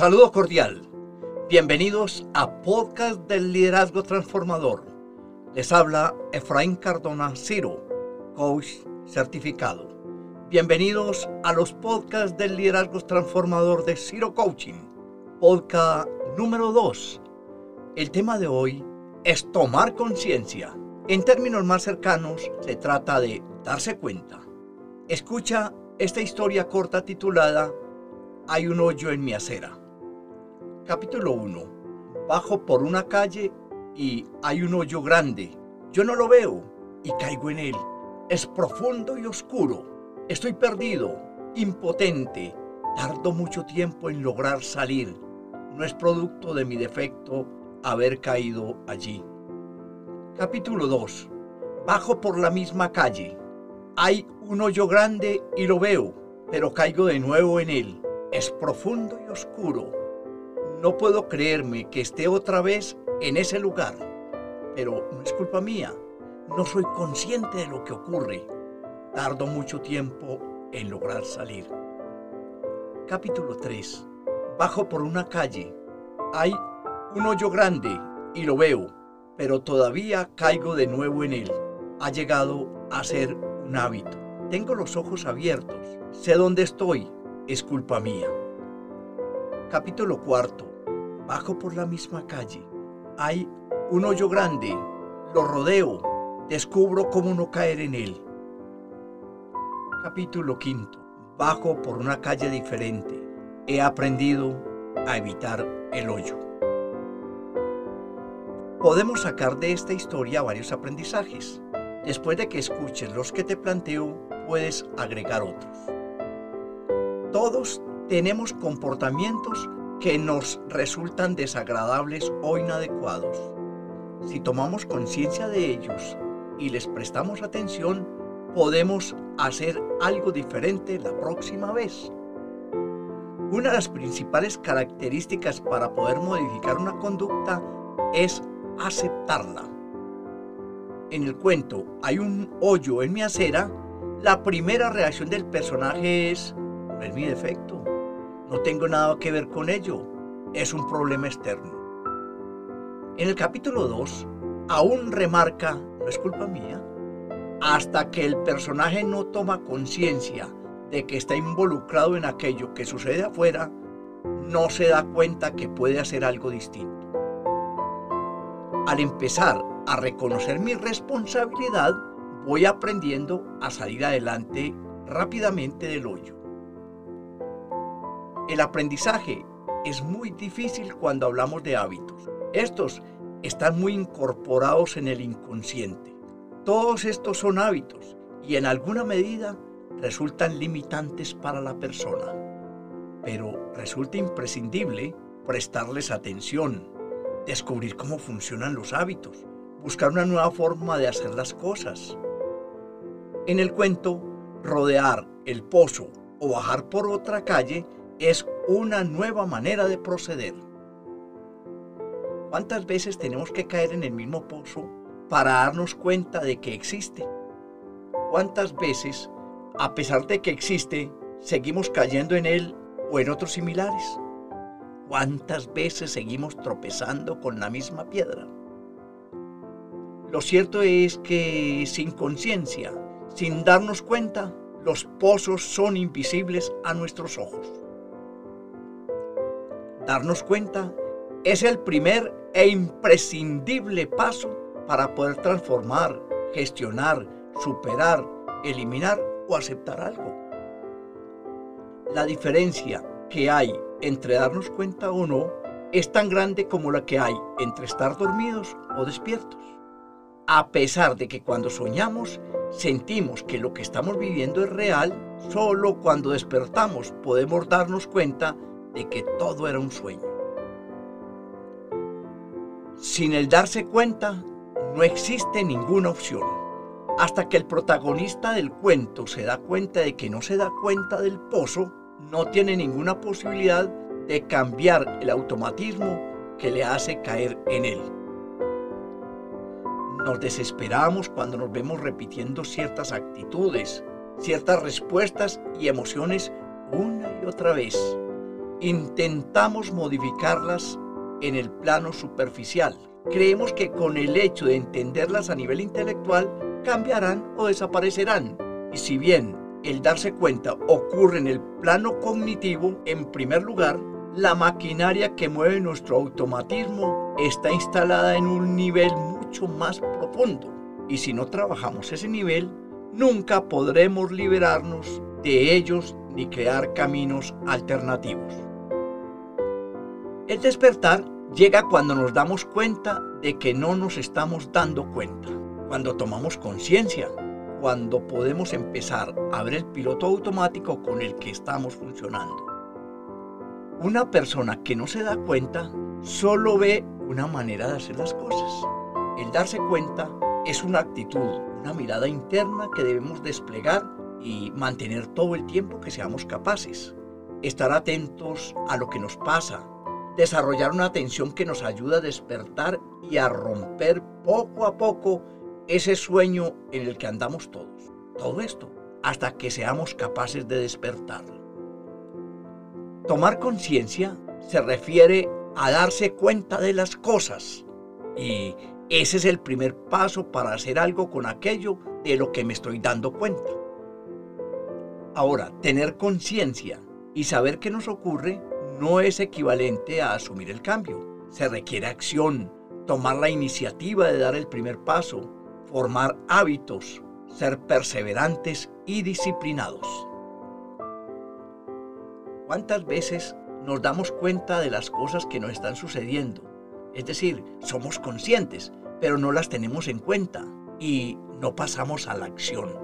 Saludo cordial. Bienvenidos a Podcast del Liderazgo Transformador. Les habla Efraín Cardona Ciro, coach certificado. Bienvenidos a los podcasts del Liderazgo Transformador de Ciro Coaching. Podcast número 2. El tema de hoy es tomar conciencia. En términos más cercanos, se trata de darse cuenta. Escucha esta historia corta titulada Hay un hoyo en mi acera. Capítulo 1. Bajo por una calle y hay un hoyo grande. Yo no lo veo y caigo en él. Es profundo y oscuro. Estoy perdido, impotente. Tardo mucho tiempo en lograr salir. No es producto de mi defecto haber caído allí. Capítulo 2. Bajo por la misma calle. Hay un hoyo grande y lo veo, pero caigo de nuevo en él. Es profundo y oscuro. No puedo creerme que esté otra vez en ese lugar, pero no es culpa mía. No soy consciente de lo que ocurre. Tardo mucho tiempo en lograr salir. Capítulo 3. Bajo por una calle. Hay un hoyo grande y lo veo, pero todavía caigo de nuevo en él. Ha llegado a ser un hábito. Tengo los ojos abiertos. Sé dónde estoy. Es culpa mía. Capítulo 4. Bajo por la misma calle. Hay un hoyo grande. Lo rodeo. Descubro cómo no caer en él. Capítulo 5. Bajo por una calle diferente. He aprendido a evitar el hoyo podemos sacar de esta historia varios aprendizajes. Después de que escuches los que te planteo, puedes agregar otros. Todos tenemos comportamientos que nos resultan desagradables o inadecuados. Si tomamos conciencia de ellos y les prestamos atención, podemos hacer algo diferente la próxima vez. Una de las principales características para poder modificar una conducta es aceptarla. En el cuento hay un hoyo en mi acera, la primera reacción del personaje es, no es mi defecto, no tengo nada que ver con ello, es un problema externo. En el capítulo 2, aún remarca, no es culpa mía, hasta que el personaje no toma conciencia de que está involucrado en aquello que sucede afuera, no se da cuenta que puede hacer algo distinto al empezar a reconocer mi responsabilidad, voy aprendiendo a salir adelante rápidamente del hoyo. El aprendizaje es muy difícil cuando hablamos de hábitos. Estos están muy incorporados en el inconsciente. Todos estos son hábitos y en alguna medida resultan limitantes para la persona. Pero resulta imprescindible prestarles atención, descubrir cómo funcionan los hábitos, buscar una nueva forma de hacer las cosas. En el cuento, rodear el pozo o bajar por otra calle es una nueva manera de proceder. ¿Cuántas veces tenemos que caer en el mismo pozo para darnos cuenta de que existe? ¿Cuántas veces, a pesar de que existe, seguimos cayendo en él o en otros similares? ¿Cuántas veces seguimos tropezando con la misma piedra? Lo cierto es que sin conciencia, sin darnos cuenta, los pozos son invisibles a nuestros ojos. Darnos cuenta es el primer e imprescindible paso para poder transformar, gestionar, superar, eliminar o aceptar algo. La diferencia que hay entre darnos cuenta o no es tan grande como la que hay entre estar dormidos o despiertos. A pesar de que cuando soñamos sentimos que lo que estamos viviendo es real, solo cuando despertamos podemos darnos cuenta de que todo era un sueño. Sin el darse cuenta, no existe ninguna opción. Hasta que el protagonista del cuento se da cuenta de que no se da cuenta del pozo, no tiene ninguna posibilidad de cambiar el automatismo que le hace caer en él. Nos desesperamos cuando nos vemos repitiendo ciertas actitudes, ciertas respuestas y emociones una y otra vez. Intentamos modificarlas en el plano superficial. Creemos que con el hecho de entenderlas a nivel intelectual cambiarán o desaparecerán. Y si bien el darse cuenta ocurre en el plano cognitivo, en primer lugar, la maquinaria que mueve nuestro automatismo está instalada en un nivel mucho más profundo. Y si no trabajamos ese nivel, nunca podremos liberarnos de ellos ni crear caminos alternativos. El despertar llega cuando nos damos cuenta de que no nos estamos dando cuenta, cuando tomamos conciencia, cuando podemos empezar a ver el piloto automático con el que estamos funcionando. Una persona que no se da cuenta solo ve una manera de hacer las cosas. El darse cuenta es una actitud, una mirada interna que debemos desplegar y mantener todo el tiempo que seamos capaces. Estar atentos a lo que nos pasa, desarrollar una atención que nos ayuda a despertar y a romper poco a poco ese sueño en el que andamos todos. Todo esto hasta que seamos capaces de despertar. Tomar conciencia se refiere a darse cuenta de las cosas y ese es el primer paso para hacer algo con aquello de lo que me estoy dando cuenta. Ahora, tener conciencia y saber qué nos ocurre no es equivalente a asumir el cambio. Se requiere acción, tomar la iniciativa de dar el primer paso, formar hábitos, ser perseverantes y disciplinados. ¿Cuántas veces nos damos cuenta de las cosas que nos están sucediendo? Es decir, somos conscientes, pero no las tenemos en cuenta y no pasamos a la acción.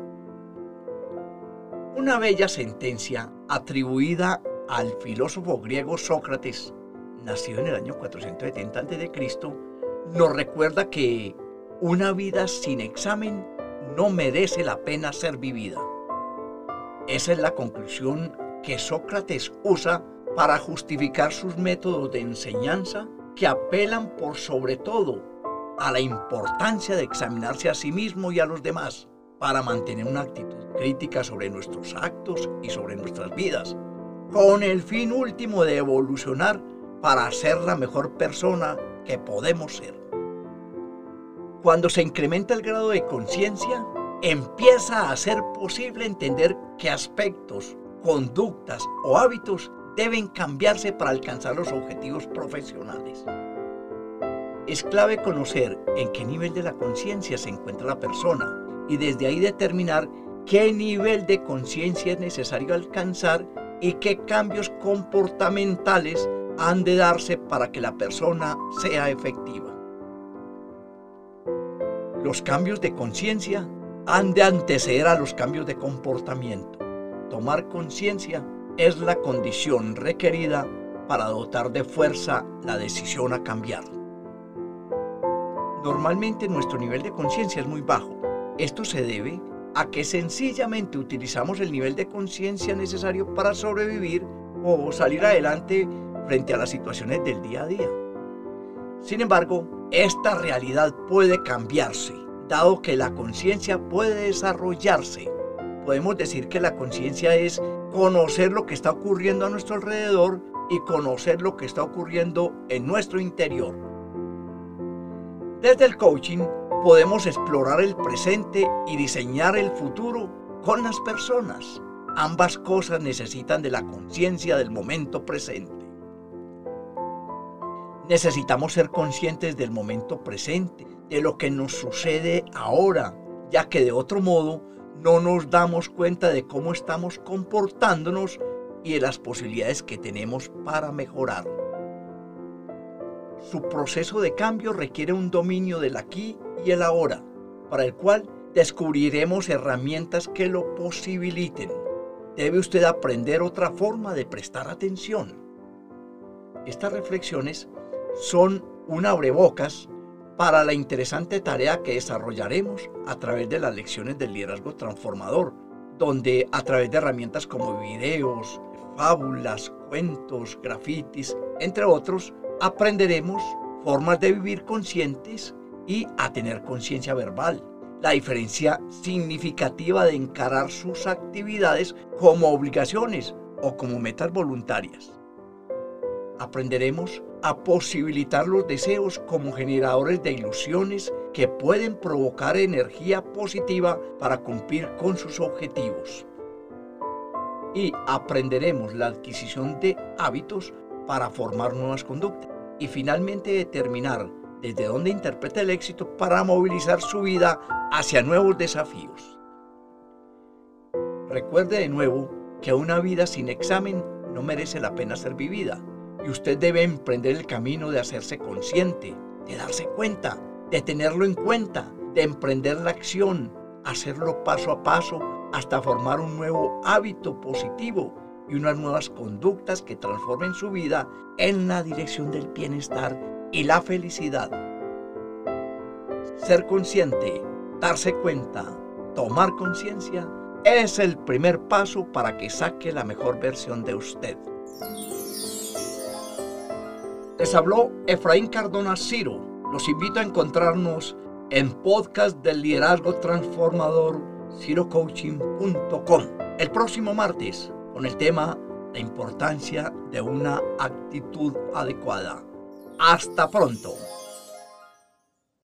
Una bella sentencia atribuida al filósofo griego Sócrates, nacido en el año 470 a.C., nos recuerda que una vida sin examen no merece la pena ser vivida. Esa es la conclusión que Sócrates usa para justificar sus métodos de enseñanza que apelan por sobre todo a la importancia de examinarse a sí mismo y a los demás para mantener una actitud crítica sobre nuestros actos y sobre nuestras vidas con el fin último de evolucionar para ser la mejor persona que podemos ser. Cuando se incrementa el grado de conciencia, empieza a ser posible entender qué aspectos, conductas o hábitos deben cambiarse para alcanzar los objetivos profesionales. Es clave conocer en qué nivel de la conciencia se encuentra la persona y desde ahí determinar qué nivel de conciencia es necesario alcanzar y qué cambios comportamentales han de darse para que la persona sea efectiva. Los cambios de conciencia han de anteceder a los cambios de comportamiento. Tomar conciencia es la condición requerida para dotar de fuerza la decisión a cambiar. Normalmente nuestro nivel de conciencia es muy bajo. Esto se debe a que sencillamente utilizamos el nivel de conciencia necesario para sobrevivir o salir adelante frente a las situaciones del día a día. Sin embargo, esta realidad puede cambiarse, dado que la conciencia puede desarrollarse. Podemos decir que la conciencia es conocer lo que está ocurriendo a nuestro alrededor y conocer lo que está ocurriendo en nuestro interior. Desde el coaching podemos explorar el presente y diseñar el futuro con las personas. Ambas cosas necesitan de la conciencia del momento presente. Necesitamos ser conscientes del momento presente, de lo que nos sucede ahora, ya que de otro modo no nos damos cuenta de cómo estamos comportándonos y de las posibilidades que tenemos para mejorar. Su proceso de cambio requiere un dominio del aquí y el ahora, para el cual descubriremos herramientas que lo posibiliten. Debe usted aprender otra forma de prestar atención. Estas reflexiones son un abrebocas para la interesante tarea que desarrollaremos a través de las lecciones del liderazgo transformador, donde a través de herramientas como videos, fábulas, cuentos, grafitis, entre otros, aprenderemos formas de vivir conscientes y a tener conciencia verbal. La diferencia significativa de encarar sus actividades como obligaciones o como metas voluntarias. aprenderemos a posibilitar los deseos como generadores de ilusiones que pueden provocar energía positiva para cumplir con sus objetivos. Y aprenderemos la adquisición de hábitos para formar nuevas conductas. Y finalmente determinar desde dónde interpreta el éxito para movilizar su vida hacia nuevos desafíos. Recuerde de nuevo que una vida sin examen no merece la pena ser vivida y usted debe emprender el camino de hacerse consciente, de darse cuenta, de tenerlo en cuenta, de emprender la acción, hacerlo paso a paso hasta formar un nuevo hábito positivo y unas nuevas conductas que transformen su vida en la dirección del bienestar y la felicidad. Ser consciente, darse cuenta, tomar conciencia es el primer paso para que saque la mejor versión de usted. Les habló Efraín Cardona Ciro. Los invito a encontrarnos en podcast del liderazgo transformador cirocoaching.com el próximo martes con el tema La importancia de una actitud adecuada. Hasta pronto.